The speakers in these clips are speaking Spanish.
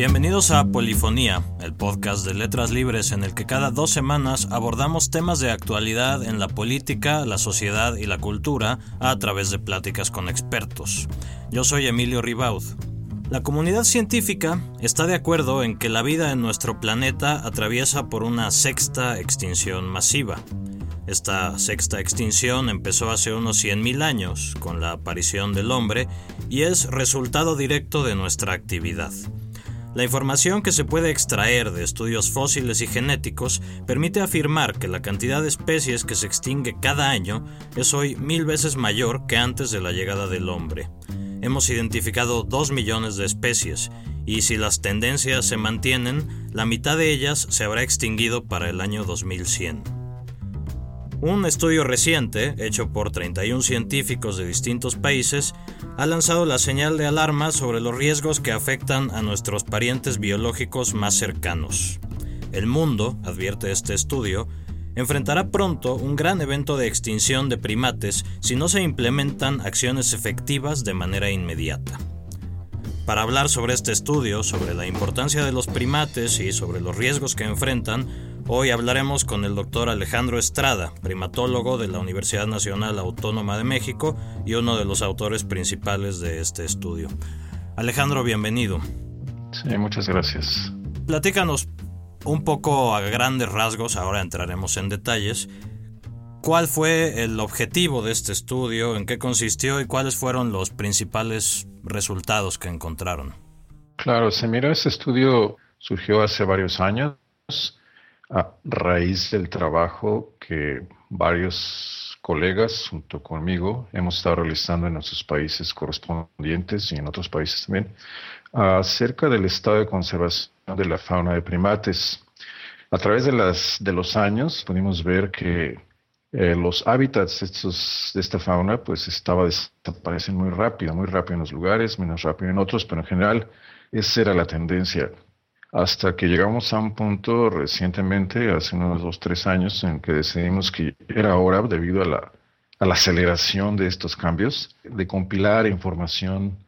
Bienvenidos a Polifonía, el podcast de letras libres en el que cada dos semanas abordamos temas de actualidad en la política, la sociedad y la cultura a través de pláticas con expertos. Yo soy Emilio Ribaud. La comunidad científica está de acuerdo en que la vida en nuestro planeta atraviesa por una sexta extinción masiva. Esta sexta extinción empezó hace unos 100.000 años con la aparición del hombre y es resultado directo de nuestra actividad. La información que se puede extraer de estudios fósiles y genéticos permite afirmar que la cantidad de especies que se extingue cada año es hoy mil veces mayor que antes de la llegada del hombre. Hemos identificado dos millones de especies y si las tendencias se mantienen, la mitad de ellas se habrá extinguido para el año 2100. Un estudio reciente, hecho por 31 científicos de distintos países, ha lanzado la señal de alarma sobre los riesgos que afectan a nuestros parientes biológicos más cercanos. El mundo, advierte este estudio, enfrentará pronto un gran evento de extinción de primates si no se implementan acciones efectivas de manera inmediata. Para hablar sobre este estudio, sobre la importancia de los primates y sobre los riesgos que enfrentan, Hoy hablaremos con el doctor Alejandro Estrada, primatólogo de la Universidad Nacional Autónoma de México y uno de los autores principales de este estudio. Alejandro, bienvenido. Sí, muchas gracias. Platícanos un poco a grandes rasgos, ahora entraremos en detalles. ¿Cuál fue el objetivo de este estudio? ¿En qué consistió y cuáles fueron los principales resultados que encontraron? Claro, se mira, este estudio surgió hace varios años a raíz del trabajo que varios colegas junto conmigo hemos estado realizando en nuestros países correspondientes y en otros países también acerca del estado de conservación de la fauna de primates. A través de, las, de los años pudimos ver que eh, los hábitats estos, de esta fauna pues estaba desapareciendo muy rápido, muy rápido en los lugares, menos rápido en otros, pero en general esa era la tendencia hasta que llegamos a un punto recientemente, hace unos dos, tres años, en que decidimos que era hora, debido a la, a la aceleración de estos cambios, de compilar información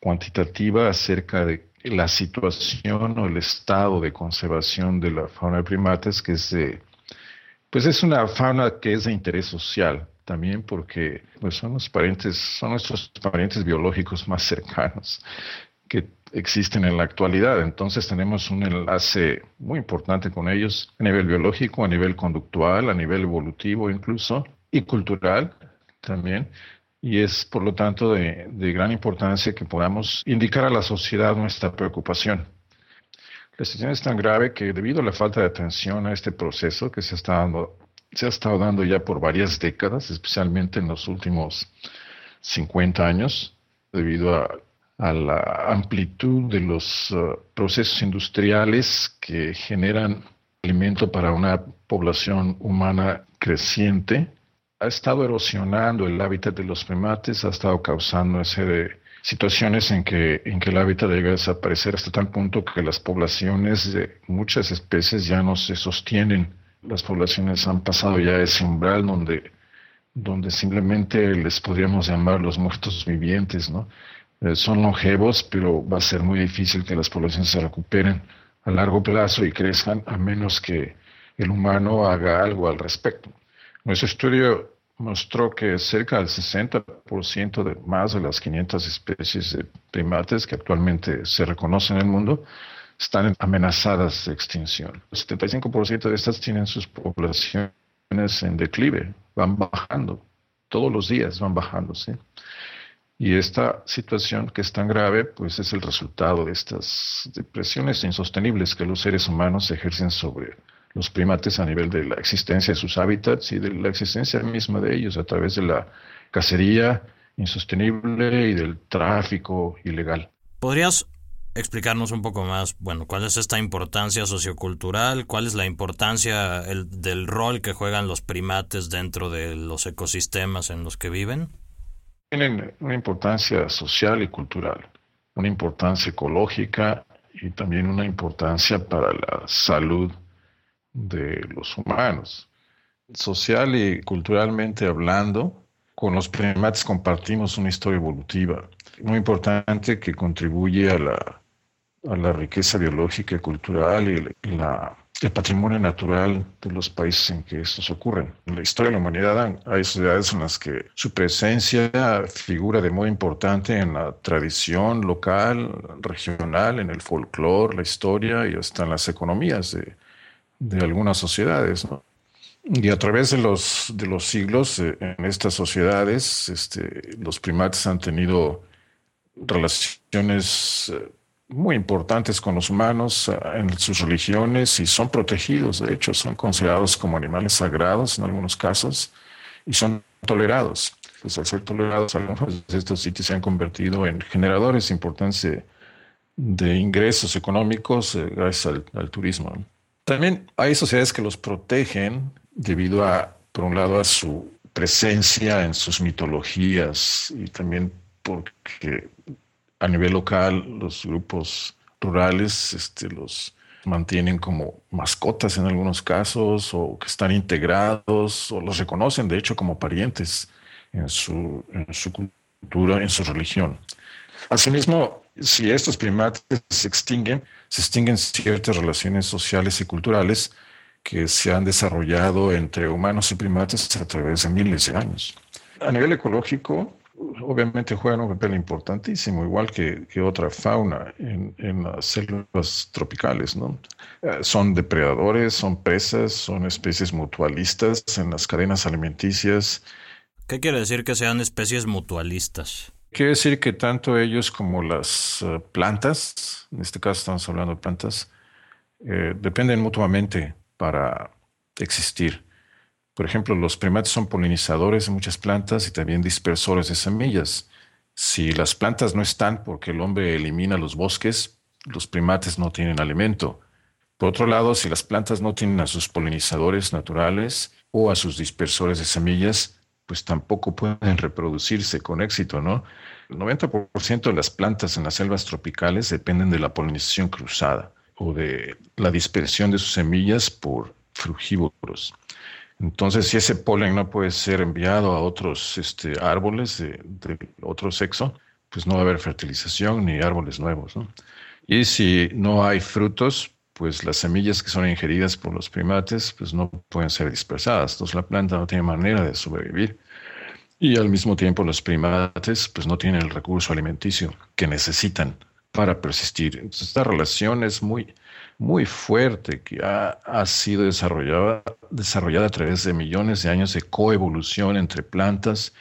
cuantitativa acerca de la situación o el estado de conservación de la fauna de primates, que es de, pues es una fauna que es de interés social también porque pues son los parientes, son nuestros parientes biológicos más cercanos que existen en la actualidad. Entonces tenemos un enlace muy importante con ellos a nivel biológico, a nivel conductual, a nivel evolutivo incluso, y cultural también. Y es, por lo tanto, de, gran importancia que podamos indicar a la sociedad nuestra preocupación. La situación es tan grave que debido a la falta de atención a este proceso que se, está dando, se ha estado dando ya por varias décadas, especialmente en los últimos 50 años, debido a a la amplitud de los uh, procesos industriales que generan alimento para una población humana creciente, ha estado erosionando el hábitat de los primates, ha estado causando ese situaciones en que, en que el hábitat llega a desaparecer hasta tal punto que las poblaciones de muchas especies ya no se sostienen. Las poblaciones han pasado ya ese umbral donde, donde simplemente les podríamos llamar los muertos vivientes, ¿no? Eh, son longevos, pero va a ser muy difícil que las poblaciones se recuperen a largo plazo y crezcan a menos que el humano haga algo al respecto. Nuestro estudio mostró que cerca del 60% de más de las 500 especies de primates que actualmente se reconocen en el mundo están amenazadas de extinción. El 75% de estas tienen sus poblaciones en declive, van bajando, todos los días van bajando, ¿sí? Y esta situación que es tan grave, pues es el resultado de estas depresiones insostenibles que los seres humanos ejercen sobre los primates a nivel de la existencia de sus hábitats y de la existencia misma de ellos a través de la cacería insostenible y del tráfico ilegal. ¿Podrías explicarnos un poco más, bueno, cuál es esta importancia sociocultural, cuál es la importancia del rol que juegan los primates dentro de los ecosistemas en los que viven? Tienen una importancia social y cultural, una importancia ecológica y también una importancia para la salud de los humanos. Social y culturalmente hablando, con los primates compartimos una historia evolutiva muy importante que contribuye a la a la riqueza biológica, cultural y la el patrimonio natural de los países en que estos ocurren. En la historia de la humanidad hay sociedades en las que su presencia figura de modo importante en la tradición local, regional, en el folclore, la historia y hasta en las economías de, de algunas sociedades. Y a través de los, de los siglos eh, en estas sociedades, este, los primates han tenido relaciones eh, muy importantes con los humanos eh, en sus religiones y son protegidos, de hecho, son considerados como animales sagrados en algunos casos y son tolerados. Pues al ser tolerados, algunos de estos sitios se han convertido en generadores importantes de, ingresos económicos eh, gracias al, turismo. También hay sociedades que los protegen debido a, por un lado, a su presencia en sus mitologías y también porque a nivel local, los grupos rurales este, los mantienen como mascotas en algunos casos o que están integrados o los reconocen de hecho como parientes en su, en su cultura, en su religión. Asimismo, si estos primates se extinguen, se extinguen ciertas relaciones sociales y culturales que se han desarrollado entre humanos y primates a través de miles de años. A nivel ecológico, obviamente juegan un papel importantísimo, igual que, otra fauna en, las selvas tropicales. ¿no? Eh, son depredadores, son presas, son especies mutualistas en las cadenas alimenticias. ¿Qué quiere decir que sean especies mutualistas? Quiere decir que tanto ellos como las eh, plantas, en este caso estamos hablando de plantas, eh, dependen mutuamente para existir. Por ejemplo, los primates son polinizadores de muchas plantas y también dispersores de semillas. Si las plantas no están porque el hombre elimina los bosques, los primates no tienen alimento. Por otro lado, si las plantas no tienen a sus polinizadores naturales o a sus dispersores de semillas, pues tampoco pueden reproducirse con éxito, ¿no? El 90% de las plantas en las selvas tropicales dependen de la polinización cruzada o de la dispersión de sus semillas por frugívoros. Entonces, si ese polen no puede ser enviado a otros este, árboles de, otro sexo, pues no va a haber fertilización ni árboles nuevos. Y si no hay frutos, pues las semillas que son ingeridas por los primates, pues no pueden ser dispersadas. Entonces la planta no tiene manera de sobrevivir. Y al mismo tiempo los primates, pues no tienen el recurso alimenticio que necesitan para persistir. Entonces esta relación es muy, muy fuerte que ha, sido desarrollada, desarrollada a través de millones de años de coevolución entre plantas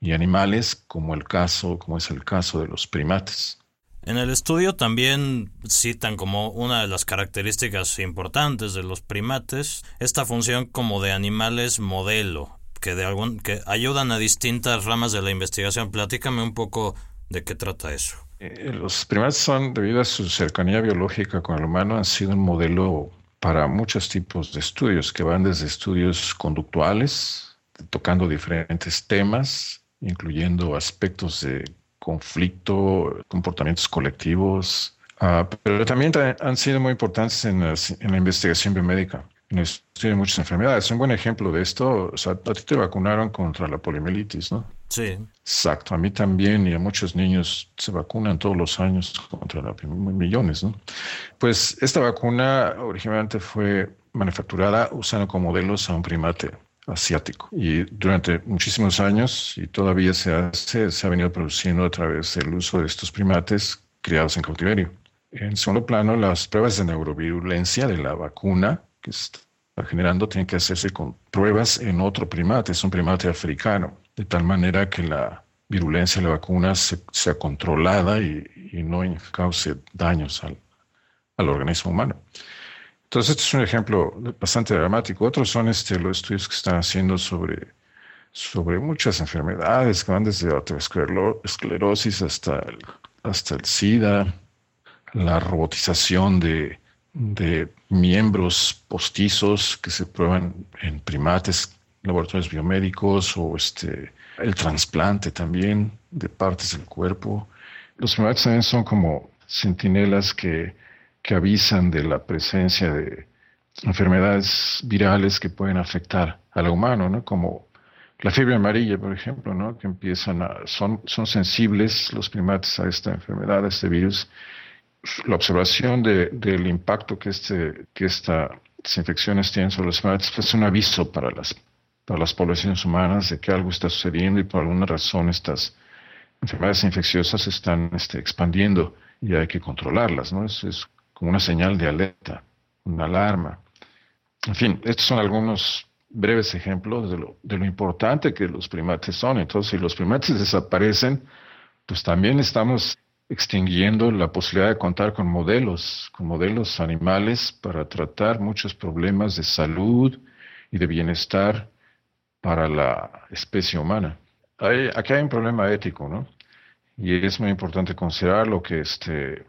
y animales, como el caso, como es el caso de los primates. En el estudio también citan como una de las características importantes de los primates esta función como de animales modelo, que de algún que ayudan a distintas ramas de la investigación. Platícame un poco de qué trata eso. Eh, los primates son, debido a su cercanía biológica con el humano, han sido un modelo para muchos tipos de estudios, que van desde estudios conductuales, tocando diferentes temas, incluyendo aspectos de conflicto, comportamientos colectivos, ah, pero también han sido muy importantes en, en la investigación biomédica tiene muchas enfermedades. Un buen ejemplo de esto, o sea, a ti te vacunaron contra la poliomielitis, ¿no? Sí. Exacto, a mí también y a muchos niños se vacunan todos los años contra la millones, ¿no? Pues esta vacuna originalmente fue manufacturada usando como modelos a un primate asiático y durante muchísimos años y todavía se hace, se ha venido produciendo a través del uso de estos primates criados en cautiverio. En segundo plano, las pruebas de neurovirulencia de la vacuna que está generando tiene que hacerse con pruebas en otro primate, es un primate africano, de tal manera que la virulencia de la vacuna sea controlada y, no cause daños al, al, organismo humano. Entonces, este es un ejemplo bastante dramático. Otros son este, los estudios que están haciendo sobre, sobre muchas enfermedades que van desde la esclerosis hasta hasta el SIDA, la robotización de, de miembros postizos que se prueban en primates, laboratorios biomédicos o este, el trasplante también de partes del cuerpo. Los primates también son como centinelas que, que avisan de la presencia de enfermedades virales que pueden afectar al humano, ¿no? como la fiebre amarilla, por ejemplo, ¿no? que empiezan a, son, son sensibles los primates a esta enfermedad, a este virus, la observación del impacto que, este, que estas infecciones tienen sobre los primates es un aviso para las, para las poblaciones humanas de que algo está sucediendo y por alguna razón estas enfermedades infecciosas están este, expandiendo y hay que controlarlas, ¿no? Es, es como una señal de alerta, una alarma. En fin, estos son algunos breves ejemplos de lo, de lo importante que los primates son. Entonces, si los primates desaparecen, pues también estamos extinguiendo la posibilidad de contar con modelos, con modelos animales para tratar muchos problemas de salud y de bienestar para la especie humana. aquí hay un problema ético, ¿no? Y es muy importante considerar lo que este,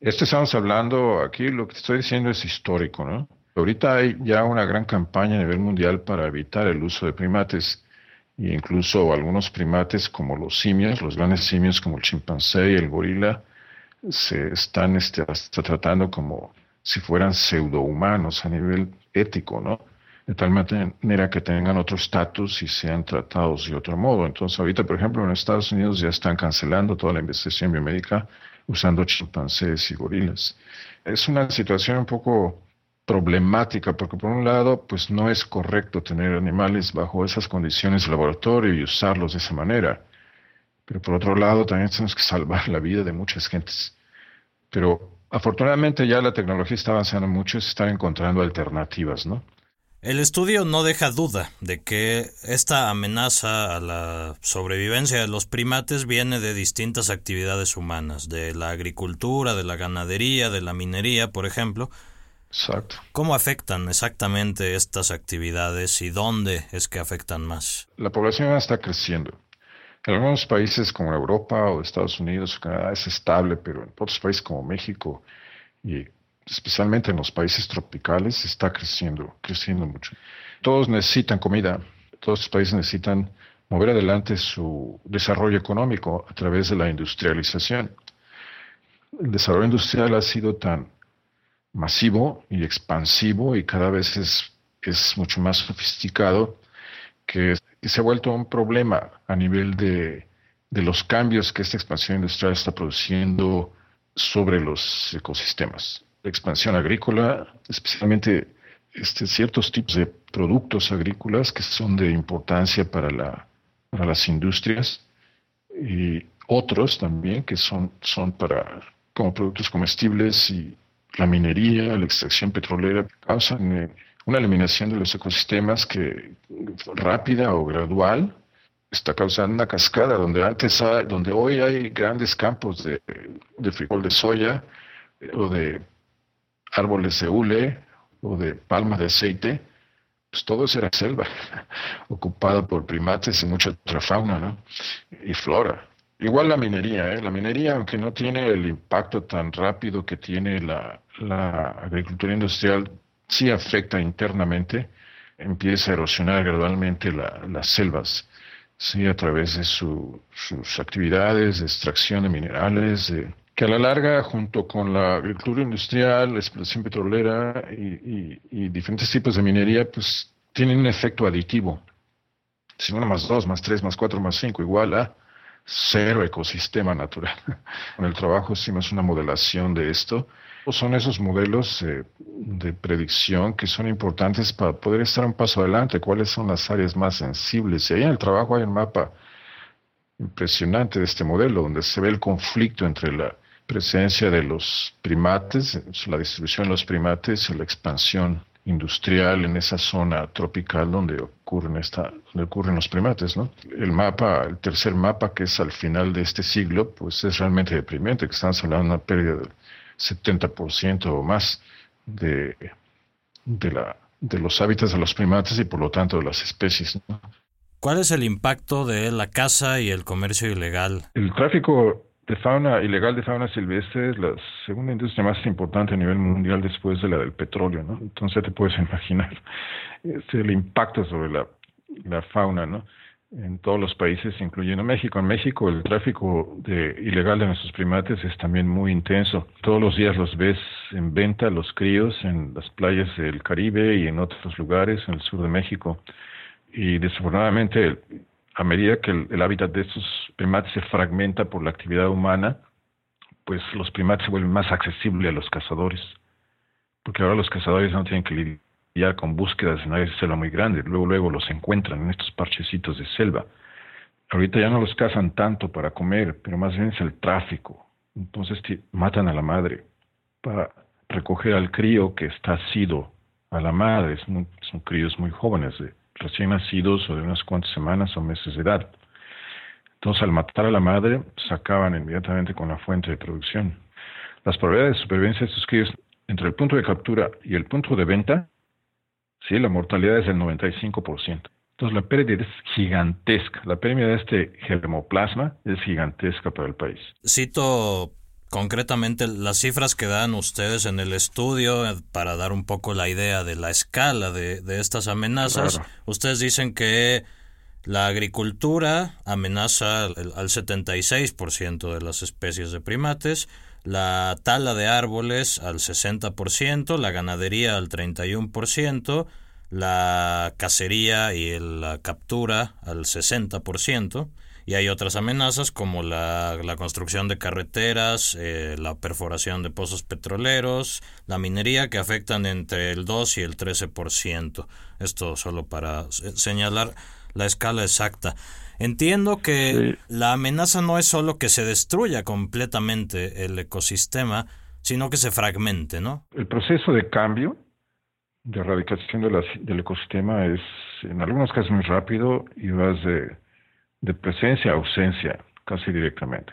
esto estamos hablando aquí, lo que estoy diciendo es histórico, ¿no? Ahorita hay ya una gran campaña a nivel mundial para evitar el uso de primates e incluso algunos primates como los simios, los grandes simios como el chimpancé y el gorila, se están este, tratando como si fueran pseudohumanos a nivel ético, ¿no? De tal manera que tengan otro estatus y sean tratados de otro modo. Entonces, ahorita, por ejemplo, en Estados Unidos ya están cancelando toda la investigación biomédica usando chimpancés y gorilas. Es una situación un poco problemática, porque por un lado, pues no es correcto tener animales bajo esas condiciones de laboratorio y usarlos de esa manera. Pero por otro lado, también tenemos que salvar la vida de muchas gentes. Pero afortunadamente ya la tecnología está avanzando mucho y se están encontrando alternativas, ¿no? El estudio no deja duda de que esta amenaza a la sobrevivencia de los primates viene de distintas actividades humanas, de la agricultura, de la ganadería, de la minería, por ejemplo, Exacto. ¿Cómo afectan exactamente estas actividades y dónde es que afectan más? La población está creciendo. En algunos países como Europa o Estados Unidos o Canadá es estable, pero en otros países como México y especialmente en los países tropicales está creciendo, creciendo mucho. Todos necesitan comida, todos los países necesitan mover adelante su desarrollo económico a través de la industrialización. El desarrollo industrial ha sido tan masivo y expansivo y cada vez es, es mucho más sofisticado que, se ha vuelto un problema a nivel de, de los cambios que esta expansión industrial está produciendo sobre los ecosistemas. La expansión agrícola, especialmente este, ciertos tipos de productos agrícolas que son de importancia para, la, para las industrias y otros también que son, son para como productos comestibles y la minería, la extracción petrolera causan eh, una eliminación de los ecosistemas que rápida o gradual está causando una cascada donde antes donde hoy hay grandes campos de, de frijol de soya eh, o de árboles de hule o de palma de aceite, pues todo eso era selva, ocupado por primates y mucha otra fauna ¿no? y flora. Igual la minería, ¿eh? la minería, aunque no tiene el impacto tan rápido que tiene la, agricultura industrial, sí afecta internamente, empieza a erosionar gradualmente las selvas, sí, a través de sus actividades de extracción de minerales, que a la larga, junto con la agricultura industrial, la explotación petrolera y, diferentes tipos de minería, pues tienen un efecto aditivo. Si uno más dos, más tres, más cuatro, más cinco, igual a cero ecosistema natural. Con el trabajo hicimos una modelación de esto. Son esos modelos eh, de predicción que son importantes para poder estar un paso adelante. ¿Cuáles son las áreas más sensibles? Y ahí en el trabajo hay un mapa impresionante de este modelo, donde se ve el conflicto entre la presencia de los primates, la distribución de los primates la expansión industrial en esa zona tropical donde ocurren, esta, donde ocurren los primates. ¿no? El mapa, el tercer mapa, que es al final de este siglo, pues es realmente deprimente, que estamos hablando de una pérdida del 70% o más de, de, la, de los hábitats de los primates y por lo tanto de las especies. ¿Cuál es el impacto de la caza y el comercio ilegal? El tráfico de fauna ilegal de fauna silvestre es la segunda industria más importante a nivel mundial después de la del petróleo, ¿no? Entonces te puedes imaginar este, el impacto sobre la, la fauna, ¿no? En todos los países, incluyendo México. En México el tráfico de, ilegal de nuestros primates es también muy intenso. Todos los días los ves en venta, los críos, en las playas del Caribe y en otros lugares, en el sur de México. Y desafortunadamente a medida que el, hábitat de estos primates se fragmenta por la actividad humana, pues los primates se vuelven más accesibles a los cazadores, porque ahora los cazadores no tienen que lidiar con búsquedas en áreas de selva muy grandes, luego luego los encuentran en estos parchecitos de selva. Ahorita ya no los cazan tanto para comer, pero más bien es el tráfico. Entonces matan a la madre para recoger al crío que está sido a la madre. Son, críos muy jóvenes, recién nacidos o de unas cuantas semanas o meses de edad. Entonces, al matar a la madre, se acaban inmediatamente con la fuente de producción. Las probabilidades de supervivencia de estos críos entre el punto de captura y el punto de venta, sí, la mortalidad es del 95%. Entonces, la pérdida es gigantesca. La pérdida de este germoplasma es gigantesca para el país. Cito concretamente las cifras que dan ustedes en el estudio eh, para dar un poco la idea de la escala de, estas amenazas. Ustedes dicen que la agricultura amenaza al, 76% de las especies de primates, la tala de árboles al 60%, la ganadería al 31%, la cacería y la captura al 60%, y hay otras amenazas como la, construcción de carreteras, eh, la perforación de pozos petroleros, la minería que afectan entre el 2 y el 13%. Esto solo para señalar la escala exacta. Entiendo que la amenaza no es solo que se destruya completamente el ecosistema, sino que se fragmente, ¿no? El proceso de cambio, de erradicación del ecosistema es en algunos casos muy rápido y vas de, de presencia a ausencia casi directamente.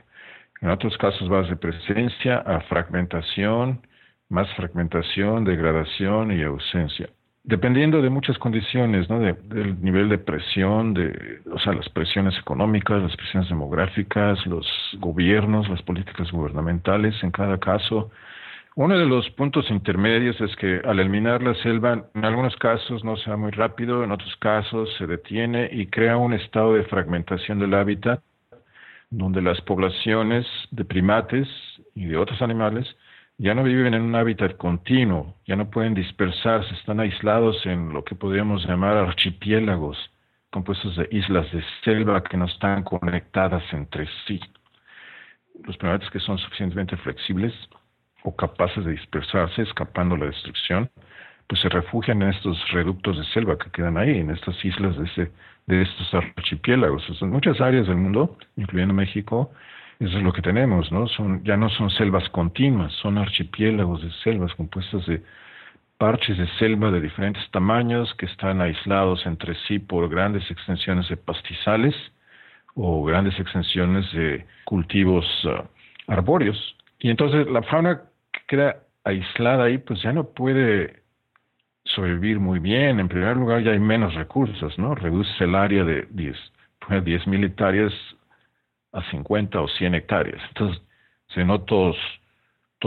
En otros casos vas de presencia a fragmentación, más fragmentación, degradación y ausencia dependiendo de muchas condiciones, ¿no? del nivel de presión, de, o sea, las presiones económicas, las presiones demográficas, los gobiernos, las políticas gubernamentales en cada caso. Uno de los puntos intermedios es que al eliminar la selva, en algunos casos no se va muy rápido, en otros casos se detiene y crea un estado de fragmentación del hábitat, donde las poblaciones de primates y de otros animales ya no viven en un hábitat continuo, ya no pueden dispersarse, están aislados en lo que podríamos llamar archipiélagos, compuestos de islas de selva que no están conectadas entre sí. Los primates que son suficientemente flexibles o capaces de dispersarse, escapando la destrucción, pues se refugian en estos reductos de selva que quedan ahí, en estas islas de, de estos archipiélagos. En muchas áreas del mundo, incluyendo México, eso es lo que tenemos, ¿no? Son, ya no son selvas continuas, son archipiélagos de selvas compuestas de parches de selva de diferentes tamaños que están aislados entre sí por grandes extensiones de pastizales o grandes extensiones de cultivos uh, arbóreos. Y entonces la fauna que queda aislada ahí, pues ya no puede sobrevivir muy bien. En primer lugar, ya hay menos recursos, ¿no? Reduce el área de 10, 10 mil hectáreas a 50 o 100 hectáreas. Entonces, si no toda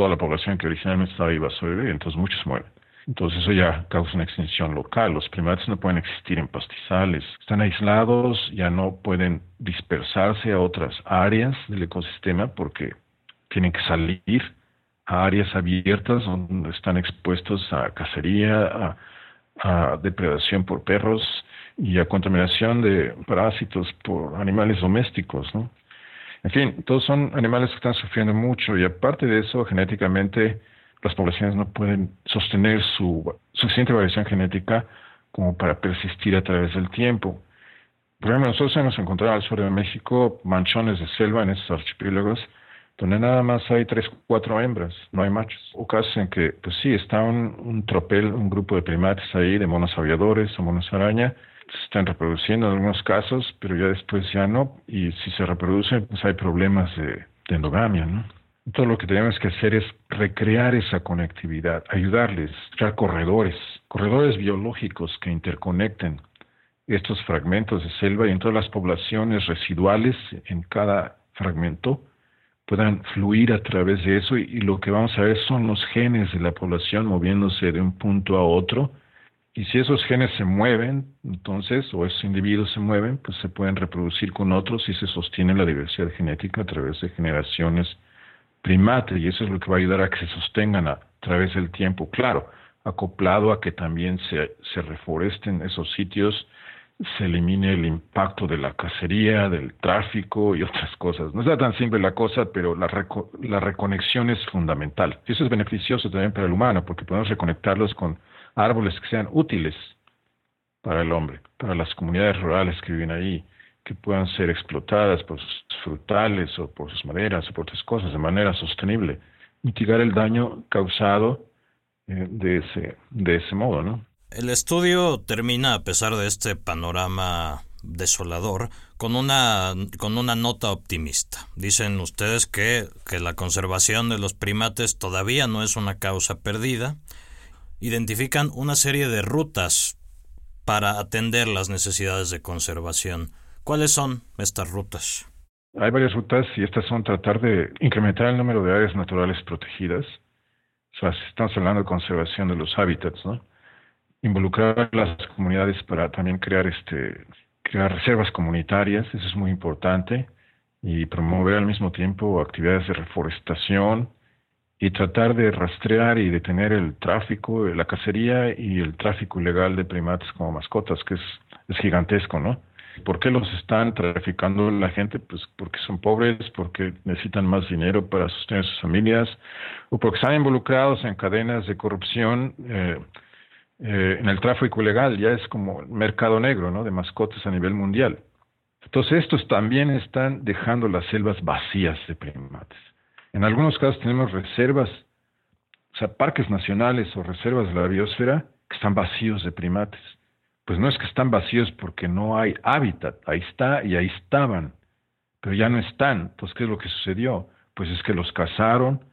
la población que originalmente estaba va a sobrevivir, entonces muchos mueren. Entonces eso ya causa una extinción local. Los primates no pueden existir en pastizales. Están aislados, ya no pueden dispersarse a otras áreas del ecosistema porque tienen que salir a áreas abiertas donde están expuestos a cacería, a, depredación por perros y a contaminación de parásitos por animales domésticos, ¿no? En fin, todos son animales que están sufriendo mucho y aparte de eso, genéticamente las poblaciones no pueden sostener su suficiente variación genética como para persistir a través del tiempo. Por ejemplo, nosotros hemos encontrado al sur de México manchones de selva en estos archipiélagos donde nada más hay tres, cuatro hembras, no hay machos. O casos en que, pues sí, está un, un tropel, un grupo de primates ahí, de monos aviadores o monos araña, se están reproduciendo en algunos casos, pero ya después ya no, y si se reproducen, pues hay problemas de, endogamia, ¿no? Todo lo que tenemos que hacer es recrear esa conectividad, ayudarles, crear corredores, corredores biológicos que interconecten estos fragmentos de selva y en todas las poblaciones residuales en cada fragmento puedan fluir a través de eso y, lo que vamos a ver son los genes de la población moviéndose de un punto a otro y si esos genes se mueven, entonces, o esos individuos se mueven, pues se pueden reproducir con otros y se sostiene la diversidad genética a través de generaciones primates. Y eso es lo que va a ayudar a que se sostengan a través del tiempo. Claro, acoplado a que también se, se reforesten esos sitios se elimine el impacto de la cacería, del tráfico y otras cosas. No es tan simple la cosa, pero la, la reconexión es fundamental. Eso es beneficioso también para el humano, porque podemos reconectarlos con árboles que sean útiles para el hombre, para las comunidades rurales que viven ahí, que puedan ser explotadas por sus frutales o por sus maderas o por otras cosas de manera sostenible. Mitigar el daño causado eh, de, ese, de ese modo, ¿no? El estudio termina, a pesar de este panorama desolador, con una, con una nota optimista. Dicen ustedes que, que la conservación de los primates todavía no es una causa perdida. Identifican una serie de rutas para atender las necesidades de conservación. ¿Cuáles son estas rutas? Hay varias rutas y estas son tratar de incrementar el número de áreas naturales protegidas. O sea, estamos hablando de conservación de los hábitats, ¿no? Involucrar a las comunidades para también crear este crear reservas comunitarias, eso es muy importante, y promover al mismo tiempo actividades de reforestación y tratar de rastrear y detener el tráfico, la cacería y el tráfico ilegal de primates como mascotas, que es, es gigantesco, ¿no? ¿Por qué los están traficando la gente? Pues porque son pobres, porque necesitan más dinero para sostener sus familias, o porque están involucrados en cadenas de corrupción eh, eh, en el tráfico ilegal, ya es como mercado negro. De mascotas a nivel mundial. Entonces estos también están dejando las selvas vacías de primates. En algunos casos tenemos reservas, o sea, parques nacionales o reservas de la biosfera que están vacíos de primates. Pues no es que están vacíos porque no hay hábitat, ahí está y ahí estaban, pero ya no están. Entonces, ¿qué es lo que sucedió? Pues es que los cazaron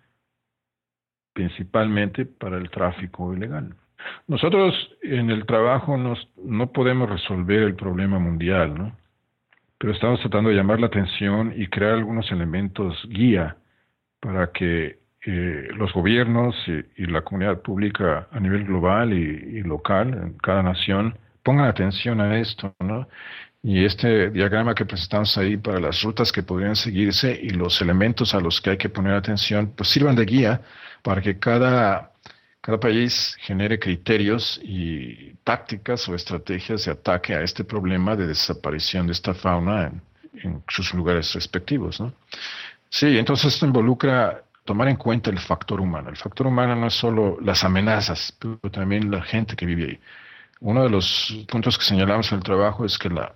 principalmente para el tráfico ilegal. Nosotros en el trabajo no podemos resolver el problema mundial, ¿no? Pero estamos tratando de llamar la atención y crear algunos elementos guía para que eh, los gobiernos y, la comunidad pública a nivel global y, local, en cada nación, pongan atención a esto, ¿no? Y este diagrama que presentamos ahí para las rutas que podrían seguirse y los elementos a los que hay que poner atención, pues sirvan de guía para que cada cada país genere criterios y tácticas o estrategias de ataque a este problema de desaparición de esta fauna en, sus lugares respectivos. ¿no? Sí, entonces esto involucra tomar en cuenta el factor humano. El factor humano no es solo las amenazas, pero también la gente que vive ahí. Uno de los puntos que señalamos en el trabajo es que la,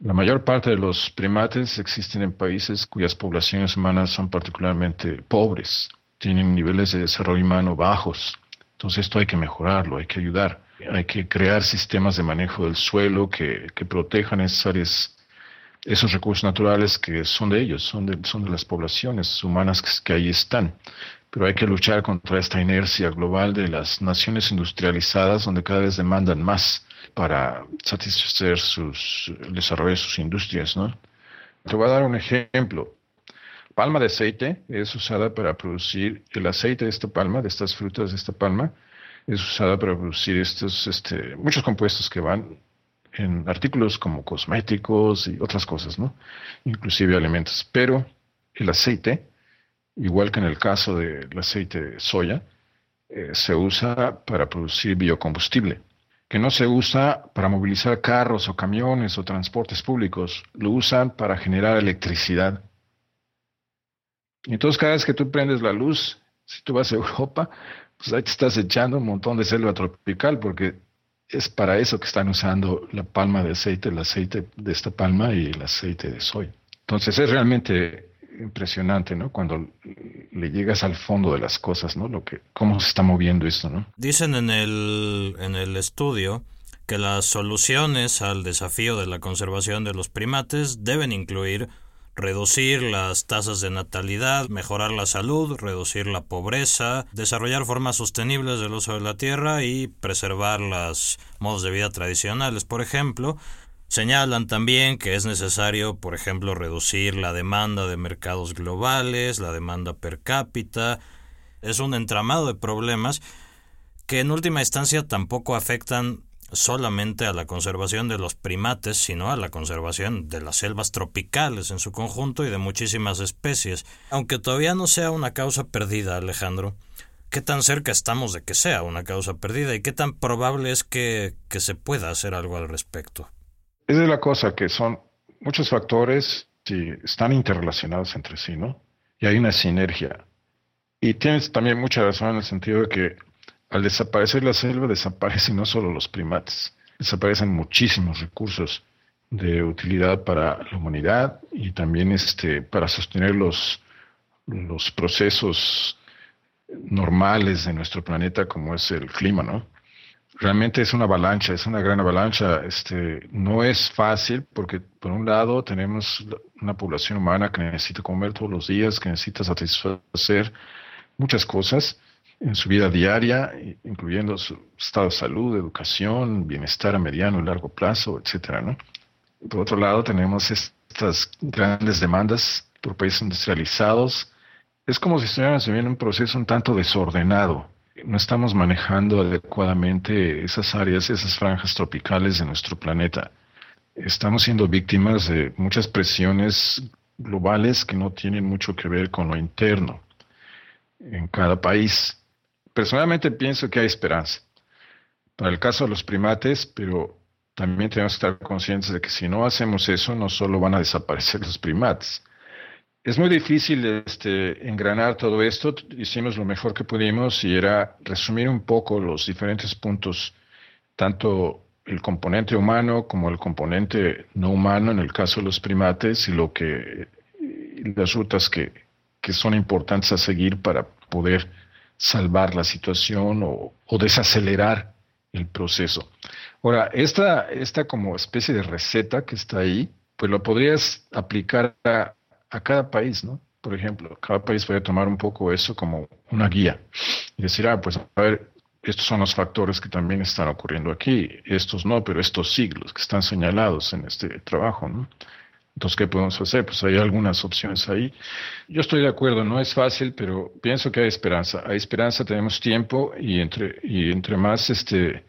la mayor parte de los primates existen en países cuyas poblaciones humanas son particularmente pobres, tienen niveles de desarrollo humano bajos. Entonces esto hay que mejorarlo, hay que ayudar, hay que crear sistemas de manejo del suelo que, protejan esas esos recursos naturales que son de ellos, son de, son de las poblaciones humanas que, que ahí están. Pero hay que luchar contra esta inercia global de las naciones industrializadas donde cada vez demandan más para satisfacer sus, el desarrollo de sus industrias. ¿no? Te voy a dar un ejemplo palma de aceite es usada para producir el aceite de esta palma, de estas frutas de esta palma, es usada para producir estos, este, muchos compuestos que van en artículos como cosméticos y otras cosas, ¿no? Inclusive alimentos. Pero el aceite, igual que en el caso del aceite de soya, eh, se usa para producir biocombustible, que no se usa para movilizar carros o camiones o transportes públicos, lo usan para generar electricidad entonces cada vez que tú prendes la luz, si tú vas a Europa, pues ahí te estás echando un montón de selva tropical porque es para eso que están usando la palma de aceite, el aceite de esta palma y el aceite de soya. Entonces es realmente impresionante, ¿no? Cuando le llegas al fondo de las cosas, ¿no? Lo que, cómo se está moviendo esto, ¿no? Dicen en el, en el estudio que las soluciones al desafío de la conservación de los primates deben incluir reducir las tasas de natalidad, mejorar la salud, reducir la pobreza, desarrollar formas sostenibles del uso de la tierra y preservar los modos de vida tradicionales. Por ejemplo, señalan también que es necesario, por ejemplo, reducir la demanda de mercados globales, la demanda per cápita. Es un entramado de problemas que en última instancia tampoco afectan solamente a la conservación de los primates, sino a la conservación de las selvas tropicales en su conjunto y de muchísimas especies. Aunque todavía no sea una causa perdida, Alejandro, ¿qué tan cerca estamos de que sea una causa perdida y qué tan probable es que, que se pueda hacer algo al respecto? Esa es la cosa, que son muchos factores y están interrelacionados entre sí, ¿no? Y hay una sinergia. Y tienes también mucha razón en el sentido de que al desaparecer la selva desaparecen no solo los primates, desaparecen muchísimos recursos de utilidad para la humanidad y también este, para sostener los, los procesos normales de nuestro planeta como es el clima, ¿no? Realmente es una avalancha, es una gran avalancha. Este, no es fácil porque por un lado tenemos una población humana que necesita comer todos los días, que necesita satisfacer muchas cosas en su vida diaria, incluyendo su estado de salud, educación, bienestar a mediano y largo plazo, etcétera, ¿no? Por otro lado, tenemos estas grandes demandas por países industrializados. Es como si estuviéramos viviendo un proceso un tanto desordenado. No estamos manejando adecuadamente esas áreas, esas franjas tropicales de nuestro planeta. Estamos siendo víctimas de muchas presiones globales que no tienen mucho que ver con lo interno en cada país. Personalmente pienso que hay esperanza. Para el caso de los primates, pero también tenemos que estar conscientes de que si no hacemos eso, no solo van a desaparecer los primates. Es muy difícil este, engranar todo esto. Hicimos lo mejor que pudimos y era resumir un poco los diferentes puntos, tanto el componente humano como el componente no humano en el caso de los primates y lo que las rutas que, que son importantes a seguir para poder salvar la situación o, desacelerar el proceso. Ahora, esta, esta como especie de receta que está ahí, pues lo podrías aplicar a, cada país, ¿no? Por ejemplo, cada país puede tomar un poco eso como una guía y decir, ah, pues a ver, estos son los factores que también están ocurriendo aquí, estos no, pero estos siglos que están señalados en este trabajo, ¿no? Entonces, ¿qué podemos hacer? Pues hay algunas opciones ahí. Yo estoy de acuerdo, no es fácil, pero pienso que hay esperanza. Hay esperanza, tenemos tiempo y entre, y entre más este,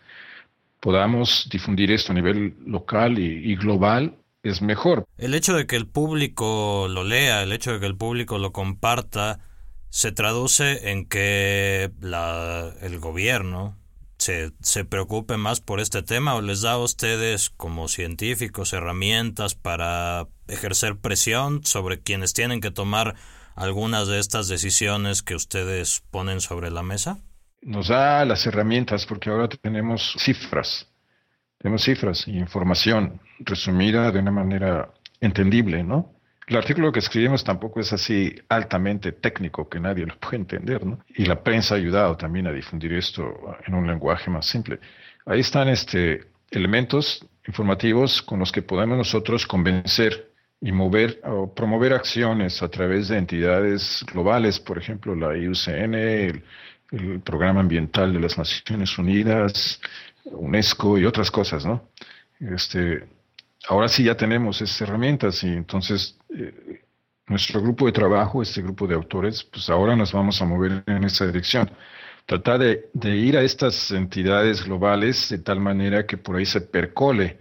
podamos difundir esto a nivel local y, global, es mejor. El hecho de que el público lo lea, el hecho de que el público lo comparta, se traduce en que la, el gobierno se, se preocupe más por este tema o les da a ustedes como científicos herramientas para ejercer presión sobre quienes tienen que tomar algunas de estas decisiones que ustedes ponen sobre la mesa? Nos da las herramientas porque ahora tenemos cifras, tenemos cifras y información resumida de una manera entendible, ¿no? El artículo que escribimos tampoco es así altamente técnico que nadie lo puede entender, ¿no? Y la prensa ha ayudado también a difundir esto en un lenguaje más simple. Ahí están este, elementos informativos con los que podemos nosotros convencer y mover o promover acciones a través de entidades globales, por ejemplo, la IUCN, el, Programa Ambiental de las Naciones Unidas, UNESCO y otras cosas, ¿no? Este, ahora sí ya tenemos esas herramientas y entonces nuestro grupo de trabajo, este grupo de autores, pues ahora nos vamos a mover en esa dirección. Tratar de, de ir a estas entidades globales de tal manera que por ahí se percole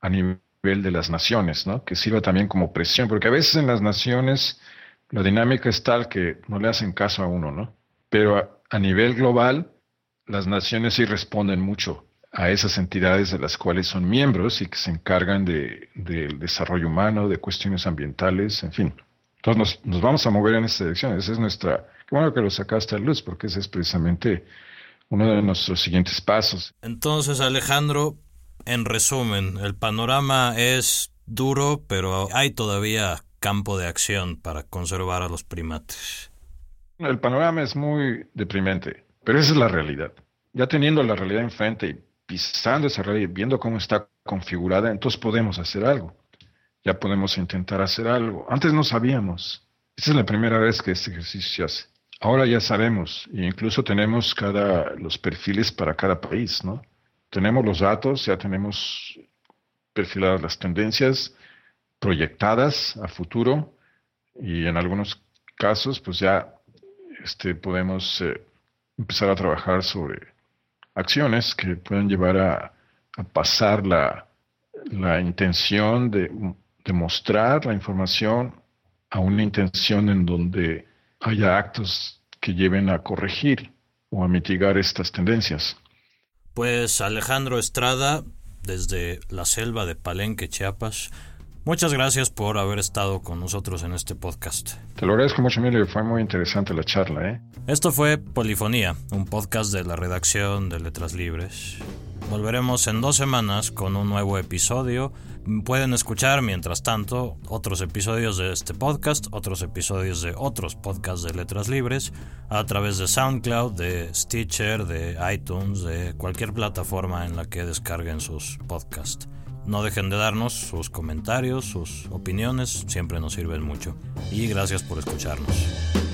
a nivel de las naciones, ¿no? Que sirva también como presión, porque a veces en las naciones la dinámica es tal que no le hacen caso a uno, ¿no? Pero a, nivel global, las naciones sí responden mucho a esas entidades de las cuales son miembros y que se encargan de, del desarrollo humano, de cuestiones ambientales, en fin. Entonces nos, vamos a mover en esta dirección. Esa es nuestra... Qué bueno que lo sacaste a luz, porque ese es precisamente uno de nuestros siguientes pasos. Entonces, Alejandro, en resumen, el panorama es duro, pero hay todavía campo de acción para conservar a los primates. El panorama es muy deprimente, pero esa es la realidad. Ya teniendo la realidad enfrente y pisando esa realidad, viendo cómo está configurada, entonces podemos hacer algo. Ya podemos intentar hacer algo. Antes no sabíamos. Esta es la primera vez que este ejercicio se hace. Ahora ya sabemos e incluso tenemos cada, los perfiles para cada país, ¿no? tenemos los datos, ya tenemos perfiladas las tendencias proyectadas a futuro y en algunos casos pues ya este, podemos eh, empezar a trabajar sobre acciones que pueden llevar a, pasar la, intención de, de mostrar la información a una intención en donde haya actos que lleven a corregir o a mitigar estas tendencias. Pues Alejandro Estrada, desde la selva de Palenque, Chiapas. Muchas gracias por haber estado con nosotros en este podcast. Te lo agradezco mucho, Emilio. Fue muy interesante la charla, ¿eh? Esto fue Polifonía, un podcast de la redacción de Letras Libres. Volveremos en dos semanas con un nuevo episodio. Pueden escuchar, mientras tanto, otros episodios de este podcast, otros episodios de otros podcasts de Letras Libres, a través de SoundCloud, de Stitcher, de iTunes, de cualquier plataforma en la que descarguen sus podcasts. No dejen de darnos sus comentarios, sus opiniones, siempre nos sirven mucho. Y gracias por escucharnos.